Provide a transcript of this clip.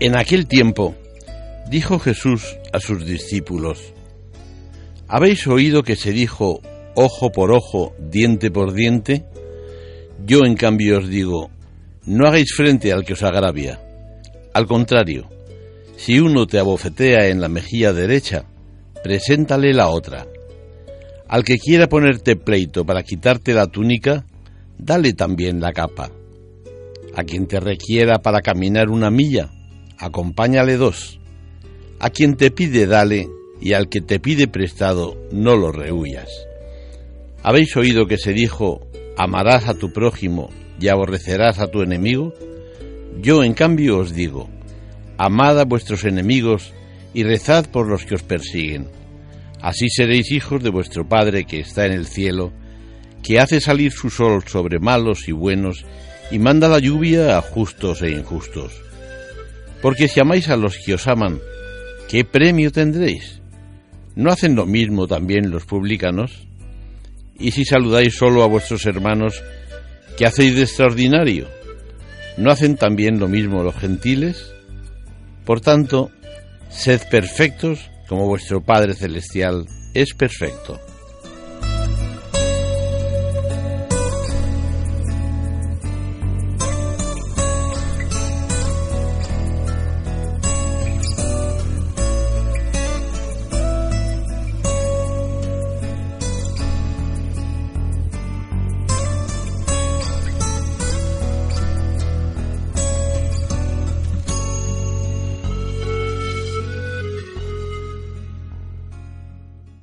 En aquel tiempo dijo Jesús a sus discípulos, ¿habéis oído que se dijo ojo por ojo, diente por diente? Yo en cambio os digo, no hagáis frente al que os agravia. Al contrario, si uno te abofetea en la mejilla derecha, preséntale la otra. Al que quiera ponerte pleito para quitarte la túnica, dale también la capa. A quien te requiera para caminar una milla, acompáñale dos. A quien te pide, dale, y al que te pide prestado, no lo rehuyas. ¿Habéis oído que se dijo, amarás a tu prójimo y aborrecerás a tu enemigo? Yo, en cambio, os digo, amad a vuestros enemigos y rezad por los que os persiguen. Así seréis hijos de vuestro Padre que está en el cielo, que hace salir su sol sobre malos y buenos, y manda la lluvia a justos e injustos. Porque si amáis a los que os aman, ¿qué premio tendréis? ¿No hacen lo mismo también los publicanos? Y si saludáis solo a vuestros hermanos, ¿qué hacéis de extraordinario? ¿No hacen también lo mismo los gentiles? Por tanto, Sed perfectos como vuestro Padre Celestial es perfecto.